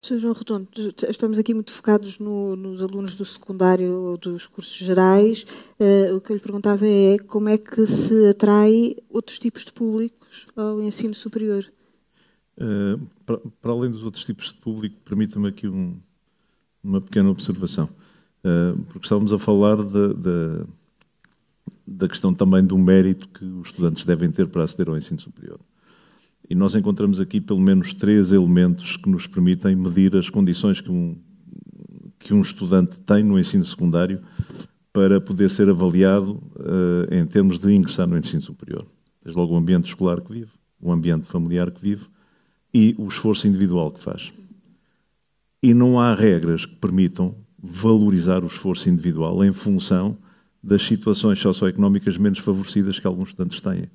Sr. João Redondo, estamos aqui muito focados no, nos alunos do secundário, dos cursos gerais. Uh, o que eu lhe perguntava é como é que se atrai outros tipos de públicos ao ensino superior? Uh, para, para, além dos outros tipos de público, permita-me aqui um, uma pequena observação. Uh, porque estávamos a falar da, questão também do mérito que os estudantes devem ter para aceder ao ensino superior. E nós encontramos aqui pelo menos três elementos que nos permitem medir as condições que um, que um estudante tem no ensino secundário para poder ser avaliado uh, em termos de ingressar no ensino superior. Desde logo o ambiente escolar que vive, o ambiente familiar que vive e o esforço individual que faz. E não há regras que permitam valorizar o esforço individual em função das situações socioeconómicas menos favorecidas que alguns estudantes têm.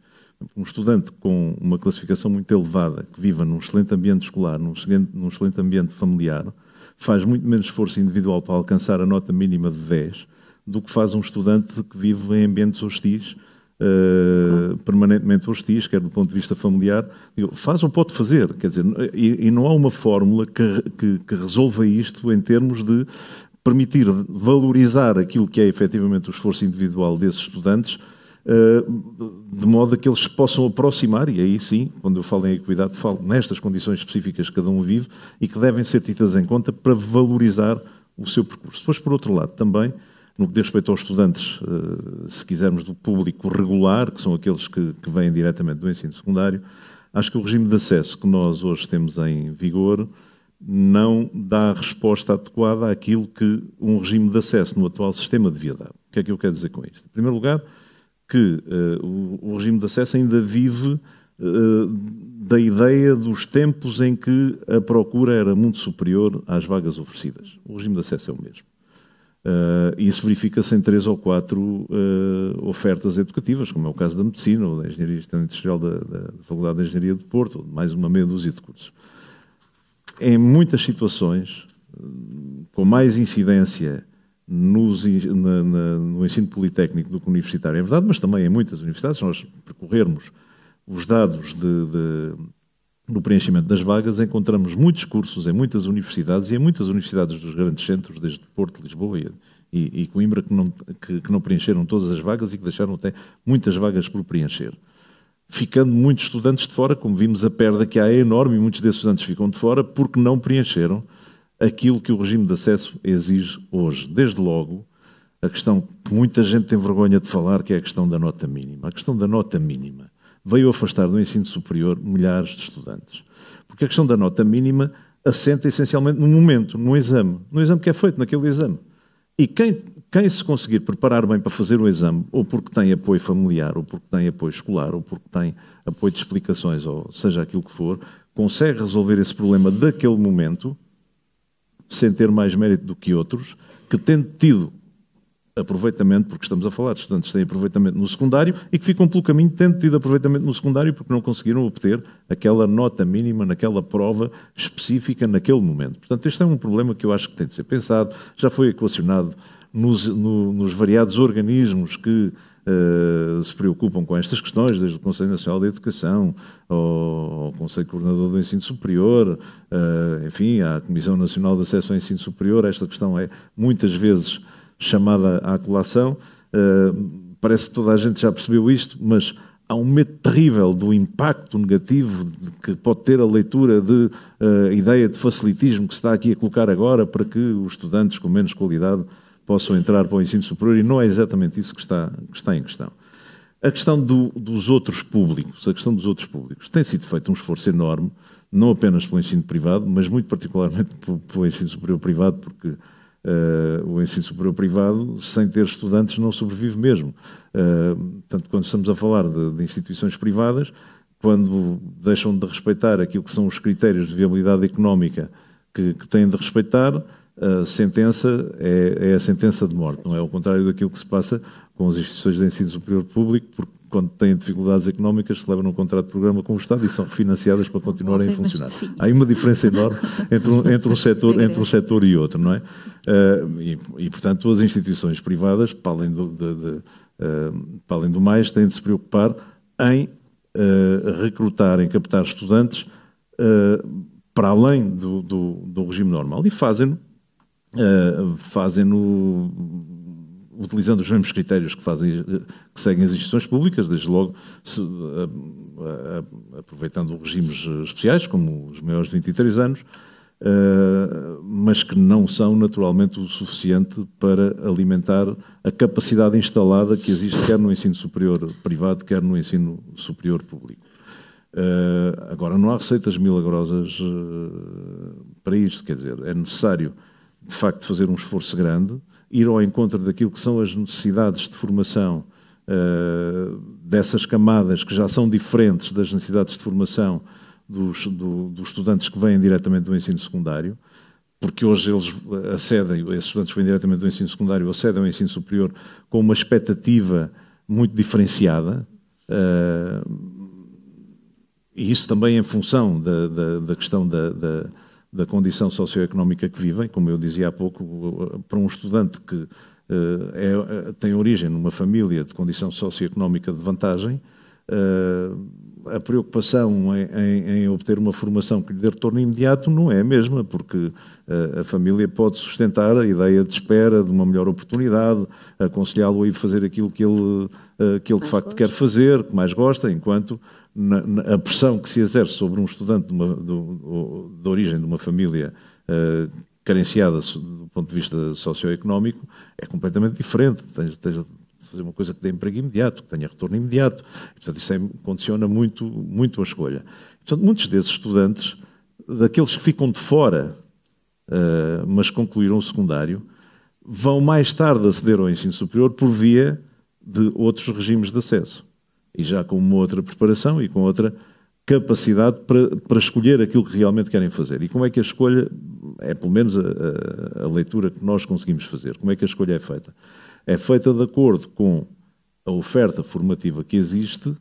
Um estudante com uma classificação muito elevada, que viva num excelente ambiente escolar, num excelente, num excelente ambiente familiar, faz muito menos esforço individual para alcançar a nota mínima de 10 do que faz um estudante que vive em ambientes hostis, uh, permanentemente hostis, quer do ponto de vista familiar. Faz ou pode fazer, quer dizer, e, e não há uma fórmula que, que, que resolva isto em termos de permitir valorizar aquilo que é efetivamente o esforço individual desses estudantes de modo a que eles se possam aproximar, e aí sim, quando eu falo em equidade, falo nestas condições específicas que cada um vive e que devem ser tidas em conta para valorizar o seu percurso. Depois, por outro lado, também, no que diz respeito aos estudantes, eh, se quisermos, do público regular, que são aqueles que, que vêm diretamente do ensino secundário, acho que o regime de acesso que nós hoje temos em vigor não dá a resposta adequada àquilo que um regime de acesso no atual sistema devia dar. O que é que eu quero dizer com isto? Em primeiro lugar, que uh, o, regime de acesso ainda vive uh, da ideia dos tempos em que a procura era muito superior às vagas oferecidas. O regime de acesso é o mesmo. Uh, isso verifica-se em três ou quatro uh, ofertas educativas, como é o caso da Medicina ou da Engenharia Industrial da, da, Faculdade de Engenharia de Porto, ou de mais uma meia dúzia de cursos. Em muitas situações, com mais incidência nos, na, na, no ensino politécnico do que universitário, é verdade, mas também em muitas universidades, se nós percorrermos os dados de, de, do preenchimento das vagas, encontramos muitos cursos em muitas universidades e em muitas universidades dos grandes centros, desde Porto, Lisboa e, e, e Coimbra, que não, que, que não preencheram todas as vagas e que deixaram até muitas vagas por preencher. Ficando muitos estudantes de fora, como vimos, a perda que há é enorme e muitos desses estudantes ficam de fora porque não preencheram aquilo que o regime de acesso exige hoje. Desde logo, a questão que muita gente tem vergonha de falar, que é a questão da nota mínima. A questão da nota mínima veio afastar do ensino superior milhares de estudantes. Porque a questão da nota mínima assenta essencialmente no momento, no exame, no exame que é feito naquele exame. E quem, quem se conseguir preparar bem para fazer o exame, ou porque tem apoio familiar, ou porque tem apoio escolar, ou porque tem apoio de explicações, ou seja aquilo que for, consegue resolver esse problema daquele momento sem ter mais mérito do que outros, que tendo tido aproveitamento, porque estamos a falar de estudantes que têm aproveitamento no secundário e que ficam pelo caminho tendo tido aproveitamento no secundário porque não conseguiram obter aquela nota mínima naquela prova específica naquele momento. Portanto, este é um problema que eu acho que tem de ser pensado, já foi equacionado nos, no, nos variados organismos que uh, se preocupam com estas questões, desde o Conselho Nacional da Educação ao, Conselho Coordenador do Ensino Superior, uh, enfim, à Comissão Nacional de Acesso ao Ensino Superior. Esta questão é muitas vezes chamada à colação. Uh, parece que toda a gente já percebeu isto, mas há um medo terrível do impacto negativo que pode ter a leitura de ideia de facilitismo que se está aqui a colocar agora para que os estudantes com menos qualidade possam entrar para o ensino superior e não é exatamente isso que está, que está em questão. A questão do, dos outros públicos, a questão dos outros públicos, tem sido feito um esforço enorme, não apenas pelo ensino privado, mas muito particularmente pelo, ensino superior privado, porque uh, o ensino superior privado, sem ter estudantes, não sobrevive mesmo. Uh, portanto, quando estamos a falar de, de instituições privadas, quando deixam de respeitar aquilo que são os critérios de viabilidade económica que, que têm de respeitar, a sentença é, é, a sentença de morte, não é ao contrário daquilo que se passa com as instituições de ensino superior público, porque quando têm dificuldades económicas celebram um contrato de programa com o Estado e são refinanciadas para continuarem a funcionar. Há uma diferença enorme entre um, entre um, setor, entre um setor e outro, não é? Uh, e, e, portanto, as instituições privadas, para além do, de, de, uh, para além do mais, têm de se preocupar em uh, recrutar, em captar estudantes para além do, do, do regime normal e fazem-no uh, fazem utilizando os mesmos critérios que, fazem, que seguem as instituições públicas, desde logo se, aproveitando regimes especiais, como os maiores de 23 anos, uh, mas que não são naturalmente o suficiente para alimentar a capacidade instalada que existe quer no ensino superior privado, quer no ensino superior público. Uh, agora, não há receitas milagrosas uh, para isto, quer dizer, é necessário, de facto, fazer um esforço grande, ir ao encontro daquilo que são as necessidades de formação uh, dessas camadas que já são diferentes das necessidades de formação dos, do, dos estudantes que vêm diretamente do ensino secundário, porque hoje eles acedem, esses estudantes que vêm diretamente do ensino secundário acedem ao ensino superior com uma expectativa muito diferenciada. Uh, e isso também em função da, da, da questão da, da, da, condição socioeconómica que vivem, como eu dizia há pouco, para um estudante que uh, é, tem origem numa família de condição socioeconómica de vantagem, uh, a preocupação em, em, em, obter uma formação que lhe dê retorno imediato não é a mesma, porque uh, a família pode sustentar a ideia de espera de uma melhor oportunidade, aconselhá-lo a ir fazer aquilo que ele, que ele de facto gosta. quer fazer, que mais gosta, enquanto na, na, a pressão que se exerce sobre um estudante de, uma, de, de origem de uma família uh, carenciada do ponto de vista socioeconómico é completamente diferente. Tens, tens de fazer uma coisa que dê emprego imediato, que tenha retorno imediato. E, portanto, isso é, condiciona muito, muito a escolha. Portanto, muitos desses estudantes, daqueles que ficam de fora, uh, mas concluíram o secundário, vão mais tarde aceder ao ensino superior por via de outros regimes de acesso e já com uma outra preparação e com outra capacidade para, para escolher aquilo que realmente querem fazer. E como é que a escolha, é pelo menos a, a, leitura que nós conseguimos fazer, como é que a escolha é feita? É feita de acordo com a oferta formativa que existe,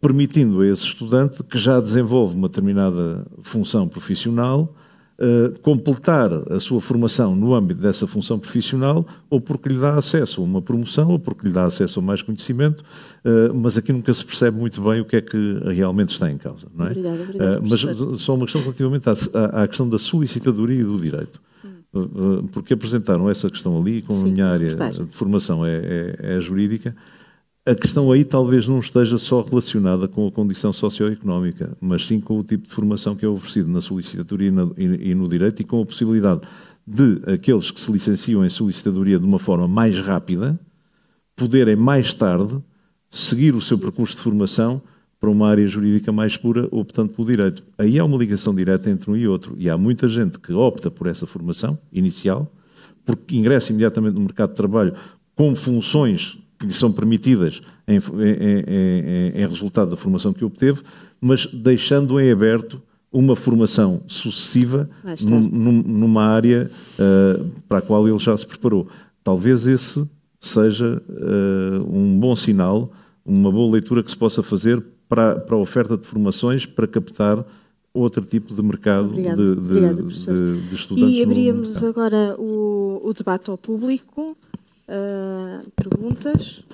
permitindo a esse estudante que já desenvolve uma determinada função profissional uh, completar a sua formação no âmbito dessa função profissional, ou porque lhe dá acesso a uma promoção, ou porque lhe dá acesso a mais conhecimento, uh, mas aqui nunca se percebe muito bem o que é que realmente está em causa. Não é? Obrigada, obrigada, uh, mas só uma questão relativamente à, à, à, questão da solicitadoria e do direito. Hum. Porque apresentaram essa questão ali, como Sim, a minha área de formação é, é, é jurídica, a questão aí talvez não esteja só relacionada com a condição socioeconómica, mas sim com o tipo de formação que é oferecido na solicitadoria e no direito e com a possibilidade de aqueles que se licenciam em solicitadoria de uma forma mais rápida poderem mais tarde seguir o seu percurso de formação para uma área jurídica mais pura, optando pelo direito. Aí há uma ligação direta entre um e outro. E há muita gente que opta por essa formação inicial, porque ingressa imediatamente no mercado de trabalho com funções que lhe são permitidas em, em, em, em, resultado da formação que obteve, mas deixando em aberto uma formação sucessiva num, num, numa área uh, para a qual ele já se preparou. Talvez esse seja uh, um bom sinal, uma boa leitura que se possa fazer para, para a oferta de formações para captar outro tipo de mercado de, de, Obrigada, de, de, estudantes. E abríamos agora o, o debate ao público. Uh, perguntas?